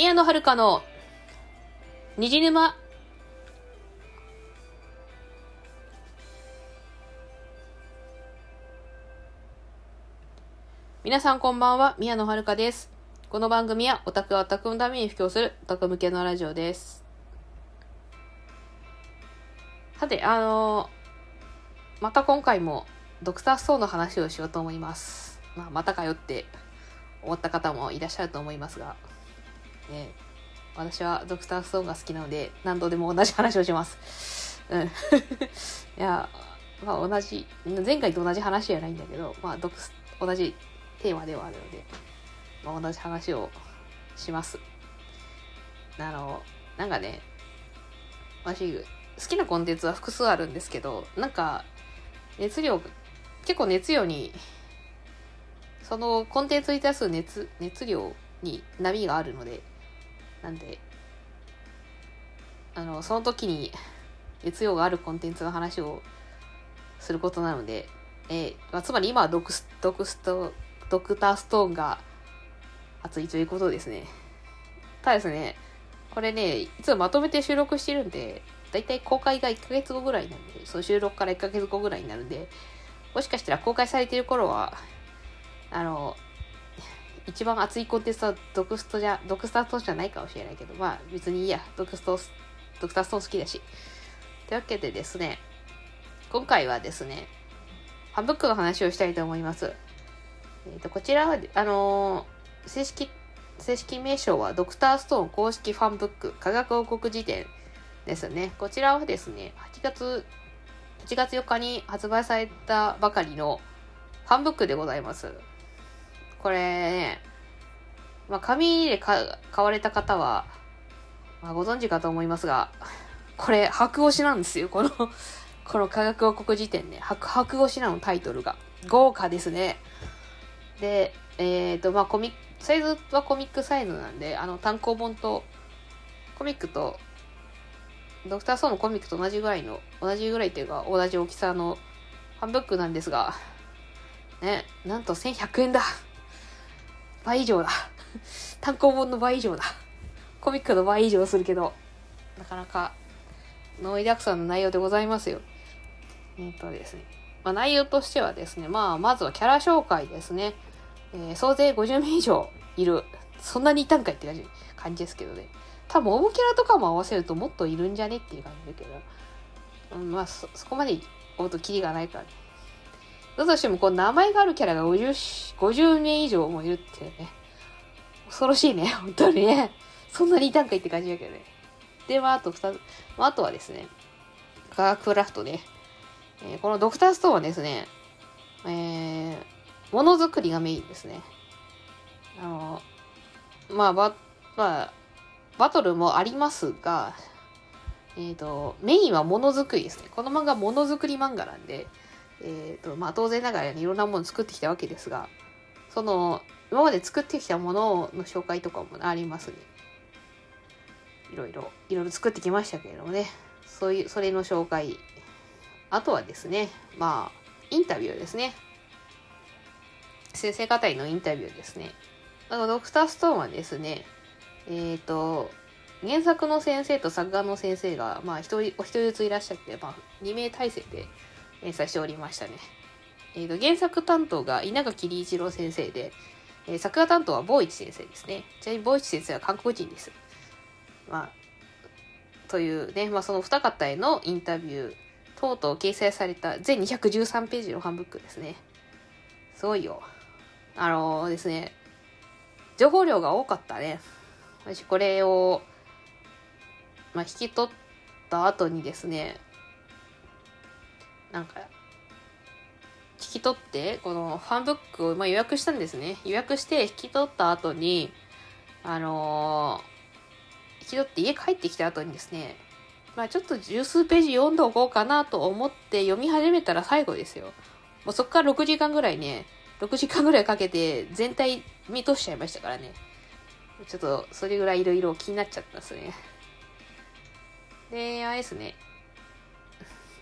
宮野遥の虹沼。皆さんこんばんは、宮野遥です。この番組はオタクはオタクのために布教するオタク向けのラジオです。さて、あのまた今回もドクターストーンの話をしようと思います。まあ、またかよって思った方もいらっしゃると思いますが、ね、私はドクターストーンが好きなので何度でも同じ話をします。うん。いや、まあ同じ、前回と同じ話じゃないんだけど、まあドクス同じテーマではあるので、まあ、同じ話をします。あの、なんかね、私、好きなコンテンツは複数あるんですけど、なんか、熱量、結構熱量に、そのコンテンツに対する熱、熱量に波があるので、なんで、あの、その時に熱量があるコンテンツの話をすることなので、えーま、つまり今はドクスドクストドクターストーンが熱いということですね。ただですね、これね、いつもまとめて収録してるんで、だいたい公開が1ヶ月後ぐらいなんで、その収録から1ヶ月後ぐらいになるんで、もしかしたら公開されてる頃は、あの、一番熱いコンテンツはドクストじゃ、ドクスターストーンじゃないかもしれないけど、まあ別にいいや、ドクスト、ドクターストーン好きだし。というわけでですね、今回はですね、ファンブックの話をしたいと思います。えー、とこちらは、あのー正式、正式名称はドクターストーン公式ファンブック科学王国辞典ですね。こちらはですね、8月、8月4日に発売されたばかりのファンブックでございます。これね、まあ、紙で買われた方は、まあ、ご存知かと思いますが、これ、白押しなんですよ。このこの科学王国辞典ね、白、白押しなのタイトルが。豪華ですね。で、えっ、と、まあ、コミサイズはコミックサイズなんで、あの、単行本と、コミックと、ドクターソーのコミックと同じぐらいの、同じぐらいっていうか、同じ大きさのファンブックなんですが、ね、なんと1100円だ。倍以上だ。単行本の倍以上だ。コミックの倍以上するけど、なかなか、ノイだくさんの内容でございますよ。えっ、とですね。まあ、内容としてはですね、まあ、まずはキャラ紹介ですね。えー総勢50名以上いる。そんなにいたんかいって感じ感じですけどね。多分、オブキャラとかも合わせるともっといるんじゃねっていう感じだけど。うん、まあ、そ、そこまで追うとキリがないからね。どうとしても、こう、名前があるキャラが50、50名以上もいるっていうね。恐ろしいね、本当にね。そんなにいたんかいって感じだけどね。で、まあ、あと2つ、まあ、あとはですね、科学クラフトね。えーこのドクターストーンはですね、えー、ものづくりがメインですね。あの、まあ、ば、まあ、バトルもありますが、えっ、と、メインはものづくりですね。この漫画はものづくり漫画なんで、えっ、と、まあ、当然ながら、いろんなもの作ってきたわけですが、その、今まで作ってきたものの紹介とかもありますね。いろいろ、いろいろ作ってきましたけれどもね。そういう、それの紹介。あとはですね、まあ、インタビューですね。先生方へのインタビューですね。あの、ドクターストーンはですね、えっ、と、原作の先生と作画の先生が、まあ、一人、お一人ずついらっしゃって、まあ、2名体制で連載しておりましたね。えっ、と、原作担当が稲垣理一郎先生で、えー作画担当は坊一先生ですね。ちなみに坊一先生は韓国人です。まあ、というね、まあ、その二方へのインタビュー等々掲載された全213ページのファンブックですね。すごいよ。あのですね、情報量が多かったね。私これを、まあ、引き取った後にですね、なんか、引き取って、このファンブックを、まあ、予約したんですね。予約して引き取った後に、あのー引き取って家帰ってきた後にですね、まあちょっと十数ページ読んでおこうかなと思って読み始めたら最後ですよ。もうそこから6時間ぐらいね、6時間ぐらいかけて全体見通しちゃいましたからね。ちょっとそれぐらいいろいろ気になっちゃったんですね。で、あれですね。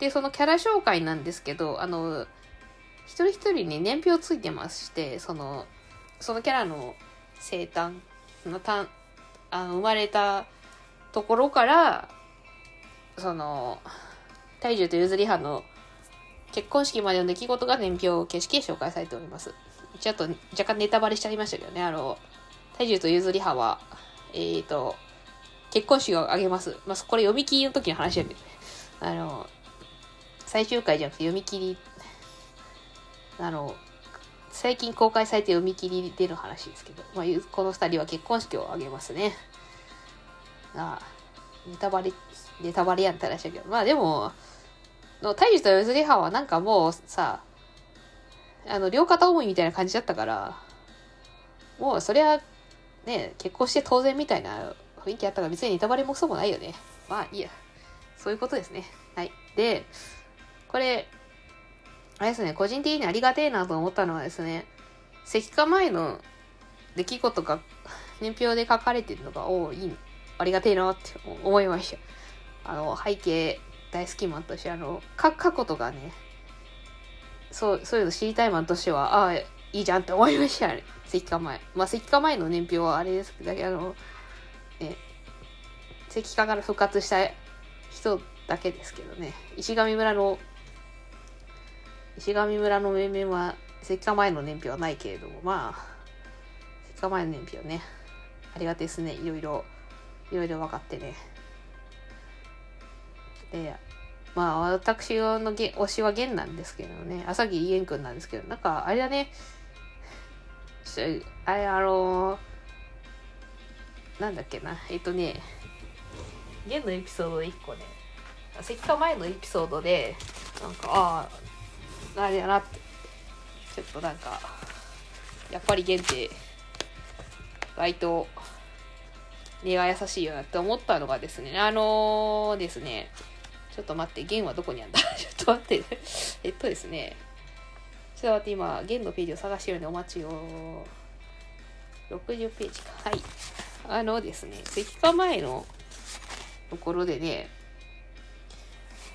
で、そのキャラ紹介なんですけど、あの、一人一人に年表ついてまして、その、そのキャラの生誕の誕、あの生まれたところからその大樹と譲り藩の結婚式までの出来事が年表形式で紹介されておりますちょっと若干ネタバレしちゃいましたけどねあの大樹と譲り藩はえっ、ー、と結婚式を挙げます。まあ、これ読み切りの時の話だけどね。あの、最終回じゃなくて読み切り、あの、最近公開されて読み切りでの話ですけど、まあ、この二人は結婚式を挙げますね。ああ、ネタバレ、ネタバレやんって話だけど、まあでも、の大樹と譲り派はなんかもうさ、あの、両肩思いみたいな感じだったから、もうそりゃ、ね、結婚して当然みたいな雰囲気あったから別にネタバレもクソもないよね。まあいいや。そういうことですね。はい。で、これ、あれですね、個人的にありがてえなと思ったのはですね、石化前の出来事が年表で書かれてるのが、おお、いい、ありがてえなって思いました。あの、背景大好きマンとして、あの、過去とかね、そう、そういうの知りたいマンとしては、ああ、いいじゃんって思いましたね。石化前。まあ、石化前の年表はあれですけど、あの、ね、石化から復活した人だけですけどね、石上村の、石上村の面々は石化前の年表はないけれども、まあ、石化前の年表ね、ありがてですね、いろいろ、いろいろ分かってね。で、まあ、私の推しは源なんですけどね、朝霧玄君なんですけど、なんか、あれだね、あれ、あのーなんだっけな。えっとね現のエピソード1個ね。石化前のエピソードでなんかあああれやなってちょっとなんかやっぱり現って割と根が優しいよなって思ったのがですねあのー、ですねちょっと待って、弦はどこにあんだ？ちょっと待って。えっとですね。ちょっと待って、今、弦のページを探してるんでお待ちを。60ページか。はい。あのですね、石化前のところでね、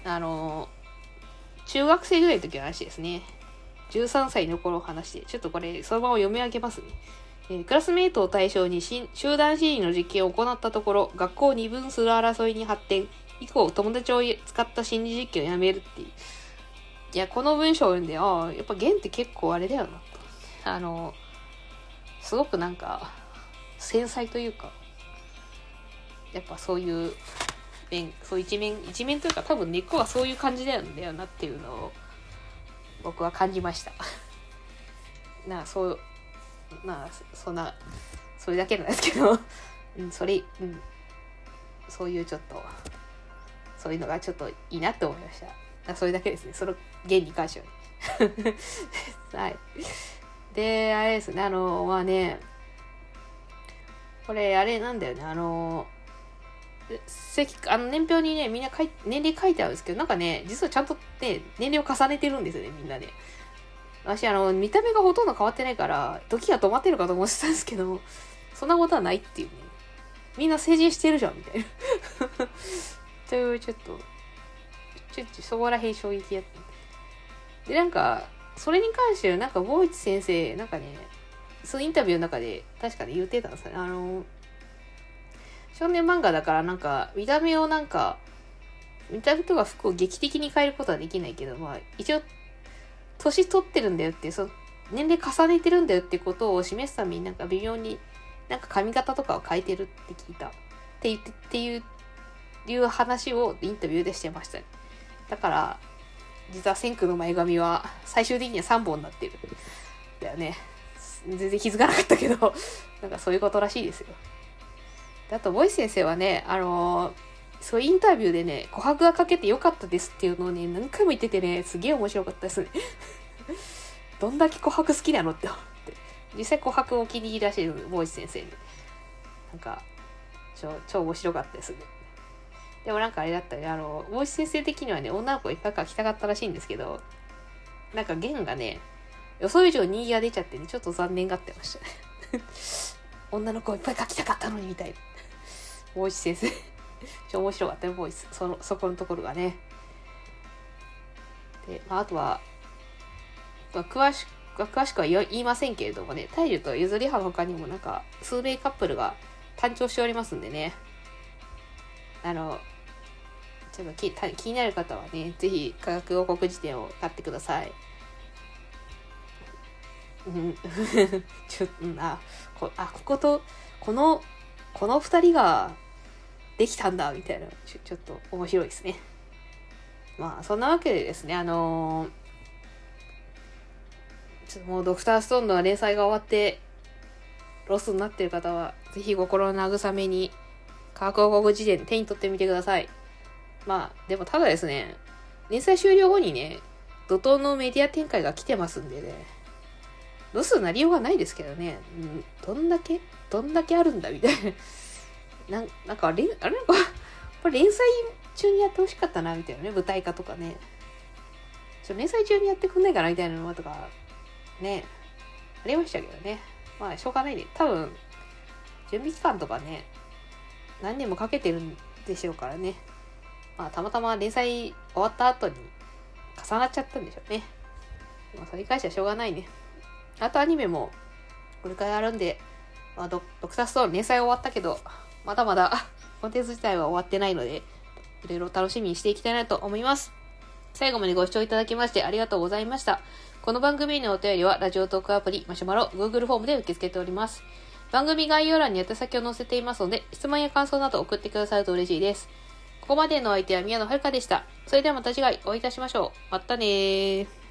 あの、中学生ぐらいの時の話ですね。13歳の頃を話して、ちょっとこれ、そのまま読み上げますね。えー、クラスメートを対象に集団心理の実験を行ったところ、学校を二分する争いに発展、以降、友達を使った心理実験をやめるっていう。いや、この文章を読んで、ああ、やっぱ弦って結構あれだよな、と。あの、すごくなんか、繊細というかやっぱそういう面そう一面一面というか多分根っこがそういう感じなんだよなっていうのを僕は感じました。なあそうなあそんなそれだけなんですけど、うん、それ、うん、そういうちょっとそういうのがちょっといいなって思いました。それだけですね。その原に関しては はい。であれですね。あのまあね。これ、あれなんだよね、あのあの年表にね、みんな書い年齢書いてあるんですけど、なんかね、実はちゃんとね、年齢を重ねてるんですよね、みんなね。私、あの、見た目がほとんど変わってないから、時が止まってるかと思ってたんですけど、そんなことはないっていうね。みんな成人してるじゃん、みたいな。という、ちょっと、ちょっとそこら辺衝撃やった。で、なんか、それに関して、なんか、坊一先生、なんかね、そのインタビューの中で確かに言ってたんですよね。あの、少年漫画だからなんか、見た目をなんか、見た目とか服を劇的に変えることはできないけど、まあ、一応、年取ってるんだよって、そ年齢重ねてるんだよってことを示すためになんか微妙になんか髪型とかを変えてるって聞いた。って言って、っていう、いう話をインタビューでしてました、ね。だから、実は千空の前髪は最終的には3本になってる。だよね。全然気づかなかったけどなんかそういうことらしいですよ。であと、ボイス先生はね、あのー、そうインタビューでね、琥珀がかけてよかったですっていうのをね、何回も言っててね、すげえ面白かったですね。どんだけ琥珀好きなのって思って。実際琥珀を気に入りらしいの、ボイス先生に。なんか、超、超面白かったですね。でもなんかあれだったね、あの、ボイス先生的にはね、女の子いっぱい描きたかったらしいんですけど、なんか弦がね、予想以上にが出ちゃってね、ちょっと残念がってましたね。女の子いっぱい描きたかったのに、みたいな。大石先生ちょ、面白かったよ、ボイス。その、そこのところがね。で、まあ、あとは、詳しく、詳しくは言いませんけれどもね、大樹と譲り派の他にもなんか、数名カップルが誕生しておりますんでね。あの、ちょっと気気になる方はね、ぜひ科学王国辞典を買ってください。うん、ちょ、うん、あ、こ、あ、ここと、この、この二人ができたんだ、みたいな、ちょ、っと面白いですね。まあ、そんなわけでですね、あのー、ちょっともうドクターストーンの連載が終わって、ロスになってる方は、ぜひ心の慰めに、科学王国事典手に取ってみてください。まあ、でもただですね、連載終了後にね、怒涛のメディア展開が来てますんでね、ロスなりようがないですけどね、うん、どんだけ、どんだけあるんだみたいな。なんなんか、あれ、あれ？なんか、これ連載中にやってほしかったな、みたいなね、舞台化とかね。ちょ連載中にやってくんないかな、みたいなのとか、ね、ありましたけどね。まあ、しょうがないで、多分、準備期間とかね、何年もかけてるんでしょうからね。まあ、たまたま連載終わった後に重なっちゃったんでしょうね。まあ、それに関してはしょうがないね。あとアニメも、これからあるんで、まあド、ドクターストーン連載終わったけど、まだまだコンテンツ自体は終わってないので、いろいろ楽しみにしていきたいなと思います。最後までご視聴いただきましてありがとうございました。この番組へのお便りは、ラジオトークアプリ、マシュマロ、Google フォームで受け付けております。番組概要欄に宛先を載せていますので、質問や感想など送ってくださると嬉しいです。ここまでのお相手は宮野遥でした。それではまた次回お会いいたしましょう。またねー。